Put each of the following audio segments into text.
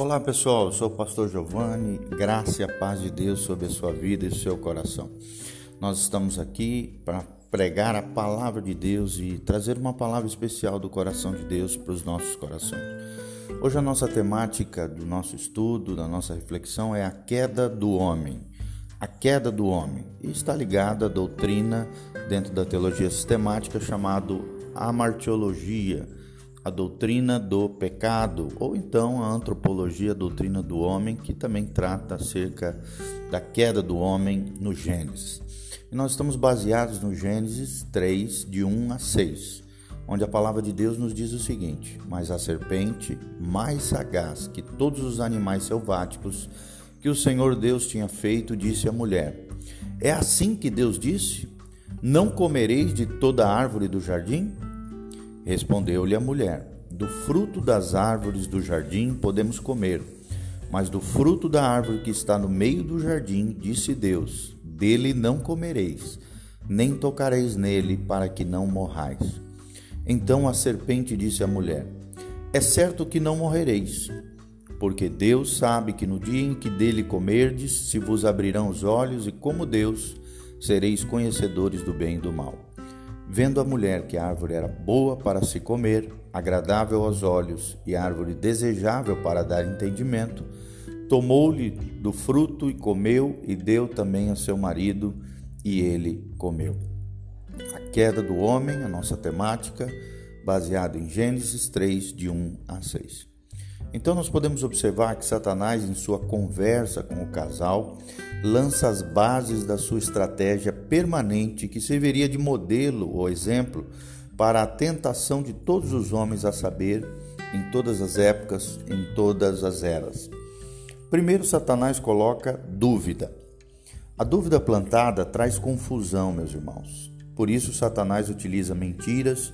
Olá pessoal, eu sou o pastor Giovanni, graça e a paz de Deus sobre a sua vida e seu coração. Nós estamos aqui para pregar a palavra de Deus e trazer uma palavra especial do coração de Deus para os nossos corações. Hoje a nossa temática do nosso estudo, da nossa reflexão é a queda do homem. A queda do homem e está ligada à doutrina dentro da teologia sistemática chamado amartiologia a doutrina do pecado, ou então a antropologia, a doutrina do homem, que também trata acerca da queda do homem no Gênesis. E nós estamos baseados no Gênesis 3, de 1 a 6, onde a palavra de Deus nos diz o seguinte: Mas a serpente, mais sagaz que todos os animais selváticos que o Senhor Deus tinha feito, disse à mulher: É assim que Deus disse? Não comereis de toda árvore do jardim? Respondeu-lhe a mulher: Do fruto das árvores do jardim podemos comer, mas do fruto da árvore que está no meio do jardim, disse Deus: Dele não comereis, nem tocareis nele, para que não morrais. Então a serpente disse à mulher: É certo que não morrereis, porque Deus sabe que no dia em que dele comerdes, se vos abrirão os olhos, e como Deus, sereis conhecedores do bem e do mal. Vendo a mulher que a árvore era boa para se comer, agradável aos olhos e árvore desejável para dar entendimento, tomou-lhe do fruto e comeu, e deu também a seu marido, e ele comeu. A queda do homem, a nossa temática, baseada em Gênesis 3, de 1 a 6. Então nós podemos observar que Satanás, em sua conversa com o casal, lança as bases da sua estratégia permanente que serviria de modelo ou exemplo para a tentação de todos os homens a saber, em todas as épocas, em todas as eras. Primeiro, Satanás coloca dúvida. A dúvida plantada traz confusão, meus irmãos. Por isso, Satanás utiliza mentiras,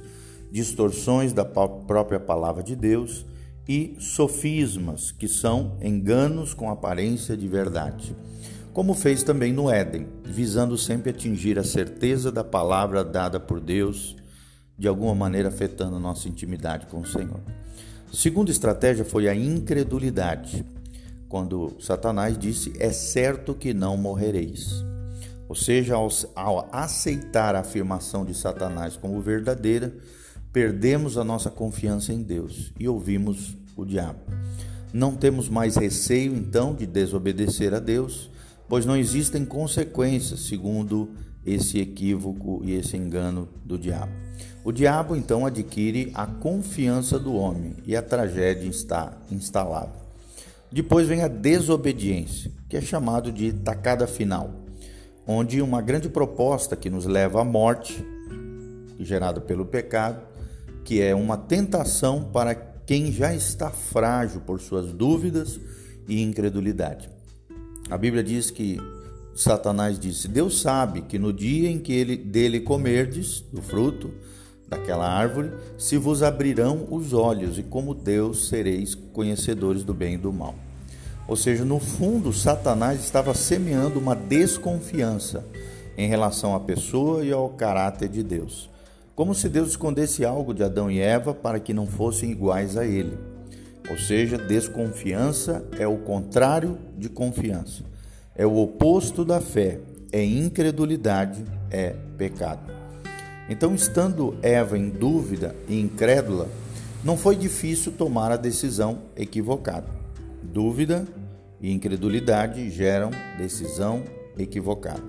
distorções da própria palavra de Deus e sofismas, que são enganos com aparência de verdade, como fez também no Éden, visando sempre atingir a certeza da palavra dada por Deus, de alguma maneira afetando nossa intimidade com o Senhor. A segunda estratégia foi a incredulidade, quando Satanás disse: É certo que não morrereis. Ou seja, ao, aceitar a afirmação de Satanás como verdadeira, perdemos a nossa confiança em Deus e ouvimos o diabo. Não temos mais receio, então, de desobedecer a Deus, pois não existem consequências, segundo esse equívoco e esse engano do diabo. O diabo, então, adquire a confiança do homem e a tragédia está instalada. Depois vem a desobediência, que é chamado de tacada final, onde uma grande proposta que nos leva à morte, gerada pelo pecado, que é uma tentação para quem já está frágil por suas dúvidas e incredulidade. A Bíblia diz que Satanás disse: Deus sabe que no dia em que ele, dele comerdes do fruto daquela árvore, se vos abrirão os olhos, e como Deus sereis conhecedores do bem e do mal. Ou seja, no fundo, Satanás estava semeando uma desconfiança em relação à pessoa e ao caráter de Deus como se Deus escondesse algo de Adão e Eva para que não fossem iguais a ele. Ou seja, desconfiança é o contrário de confiança, é o oposto da fé, é incredulidade, é pecado. Então, estando Eva em dúvida e incrédula, não foi difícil tomar a decisão equivocada. Dúvida e incredulidade geram decisão equivocada.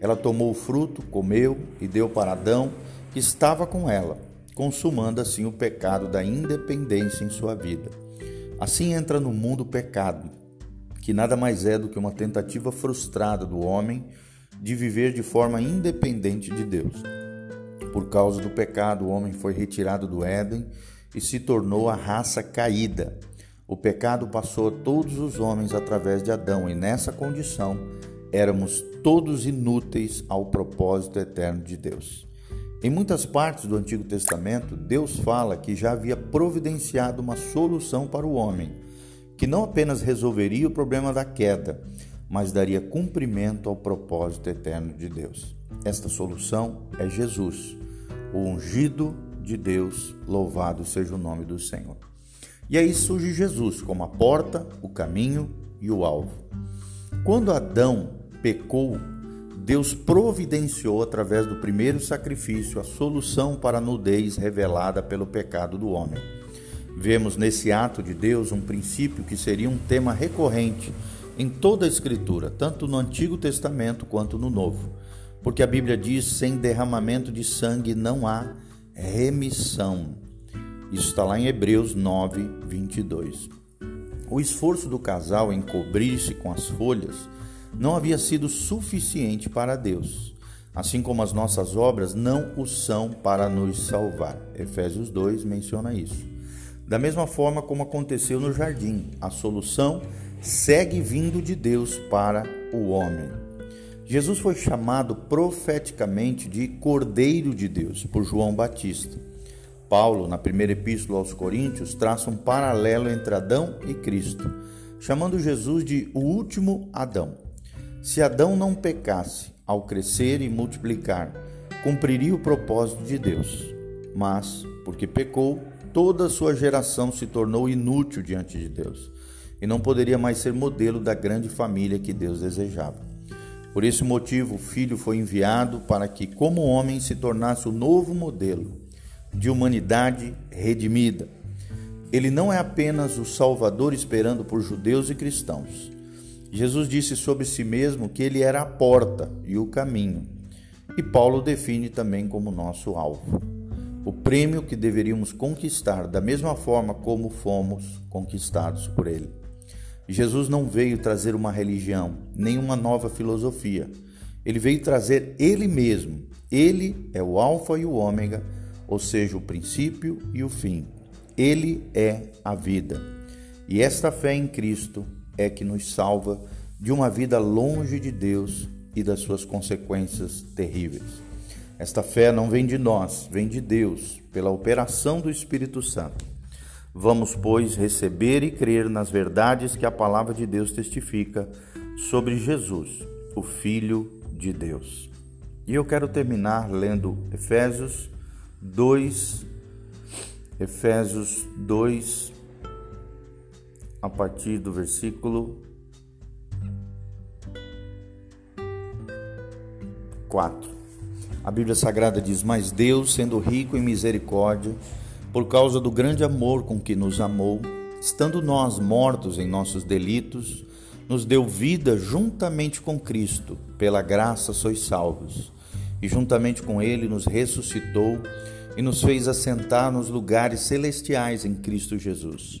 Ela tomou o fruto, comeu e deu para Adão estava com ela, consumando assim o pecado da independência em sua vida. Assim entra no mundo o pecado, que nada mais é do que uma tentativa frustrada do homem de viver de forma independente de Deus. Por causa do pecado, o homem foi retirado do Éden e se tornou a raça caída. O pecado passou a todos os homens através de Adão, e nessa condição éramos todos inúteis ao propósito eterno de Deus. Em muitas partes do Antigo Testamento, Deus fala que já havia providenciado uma solução para o homem, que não apenas resolveria o problema da queda, mas daria cumprimento ao propósito eterno de Deus. Esta solução é Jesus, o ungido de Deus, louvado seja o nome do Senhor. E aí surge Jesus como a porta, o caminho e o alvo. Quando Adão pecou, Deus providenciou através do primeiro sacrifício a solução para a nudez revelada pelo pecado do homem. Vemos nesse ato de Deus um princípio que seria um tema recorrente em toda a Escritura, tanto no Antigo Testamento quanto no Novo. Porque a Bíblia diz: sem derramamento de sangue não há remissão. Isso está lá em Hebreus 9, 22. O esforço do casal em cobrir-se com as folhas não havia sido suficiente para Deus, assim como as nossas obras não o são para nos salvar. Efésios 2 menciona isso. Da mesma forma como aconteceu no jardim, a solução segue vindo de Deus para o homem. Jesus foi chamado profeticamente de Cordeiro de Deus por João Batista. Paulo, na primeira epístola aos Coríntios, traça um paralelo entre Adão e Cristo, chamando Jesus de o último Adão. Se Adão não pecasse ao crescer e multiplicar, cumpriria o propósito de Deus. Mas, porque pecou, toda a sua geração se tornou inútil diante de Deus e não poderia mais ser modelo da grande família que Deus desejava. Por esse motivo, o Filho foi enviado para que, como homem, se tornasse o novo modelo de humanidade redimida. Ele não é apenas o Salvador esperando por judeus e cristãos. Jesus disse sobre si mesmo que ele era a porta e o caminho. E Paulo define também como nosso alvo. O prêmio que deveríamos conquistar da mesma forma como fomos conquistados por ele. Jesus não veio trazer uma religião, nem uma nova filosofia. Ele veio trazer ele mesmo. Ele é o Alfa e o Ômega ou seja, o princípio e o fim. Ele é a vida. E esta fé em Cristo é que nos salva de uma vida longe de Deus e das suas consequências terríveis. Esta fé não vem de nós, vem de Deus, pela operação do Espírito Santo. Vamos, pois, receber e crer nas verdades que a palavra de Deus testifica sobre Jesus, o Filho de Deus. E eu quero terminar lendo Efésios 2, Efésios 2, a partir do versículo 4. A Bíblia Sagrada diz: Mas Deus, sendo rico em misericórdia, por causa do grande amor com que nos amou, estando nós mortos em nossos delitos, nos deu vida juntamente com Cristo, pela graça sois salvos. E juntamente com ele nos ressuscitou e nos fez assentar nos lugares celestiais em Cristo Jesus,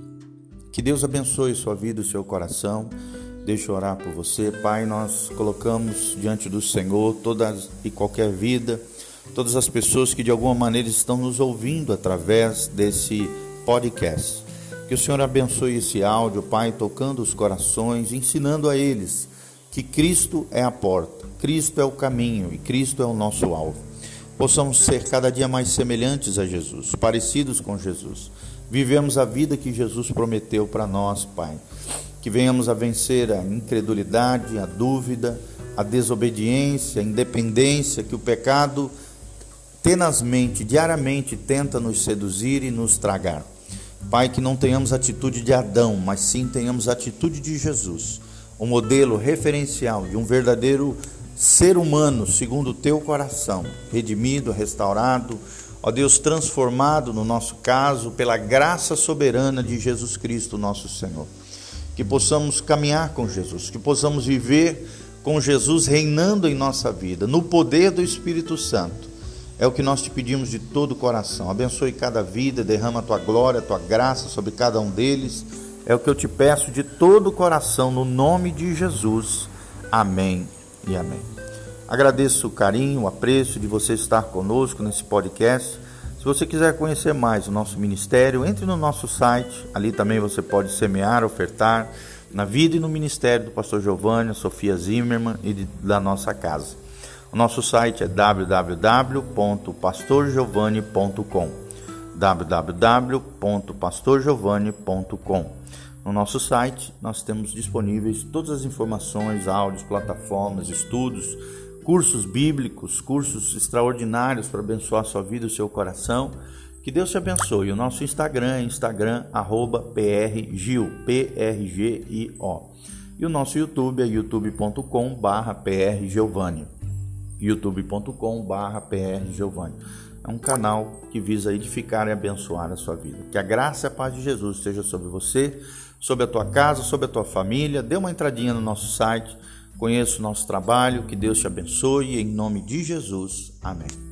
Que Deus abençoe sua vida e seu coração. Deixa eu orar por você. Pai, nós colocamos diante do Senhor todas e qualquer vida, todas as pessoas que de alguma maneira estão nos ouvindo através desse podcast. Que o Senhor abençoe esse áudio, Pai, tocando os corações, ensinando a eles que Cristo é a porta Cristo é o caminho e Cristo é o nosso alvo. Possamos ser cada dia mais semelhantes a Jesus, parecidos com Jesus. Vivemos a vida que Jesus prometeu para nós, Pai. Que venhamos a vencer a incredulidade, a dúvida, a desobediência, a independência que o pecado tenazmente, diariamente tenta nos seduzir e nos tragar. Pai, que não tenhamos atitude de Adão, mas sim tenhamos atitude de Jesus, um modelo referencial de um verdadeiro ser humano segundo o teu coração, redimido, restaurado, ó Deus, transformado no nosso caso pela graça soberana de Jesus Cristo, nosso Senhor. Que possamos caminhar com Jesus, que possamos viver com Jesus reinando em nossa vida, no poder do Espírito Santo. É o que nós te pedimos de todo o coração. Abençoe cada vida, derrama a tua glória, a tua graça sobre cada um deles. É o que eu te peço de todo o coração, no nome de Jesus. Amém e amém. Agradeço o carinho, o apreço de você estar conosco nesse podcast. Se você quiser conhecer mais o nosso ministério, entre no nosso site. Ali também você pode semear, ofertar na vida e no ministério do pastor Giovanni, Sofia Zimmermann e de, da nossa casa. O nosso site é www.pastorgiovanni.com www.pastorgiovanni.com No nosso site nós temos disponíveis todas as informações, áudios, plataformas, estudos, cursos bíblicos, cursos extraordinários para abençoar a sua vida e o seu coração. Que Deus te abençoe. O nosso Instagram é Instagram, arroba PRGIO, P-R-G-I-O. E o nosso YouTube é youtube.com barra youtube.com barra. É um canal que visa edificar e abençoar a sua vida. Que a graça e a paz de Jesus esteja sobre você, sobre a tua casa, sobre a tua família. Dê uma entradinha no nosso site, conheça o nosso trabalho, que Deus te abençoe. Em nome de Jesus. Amém.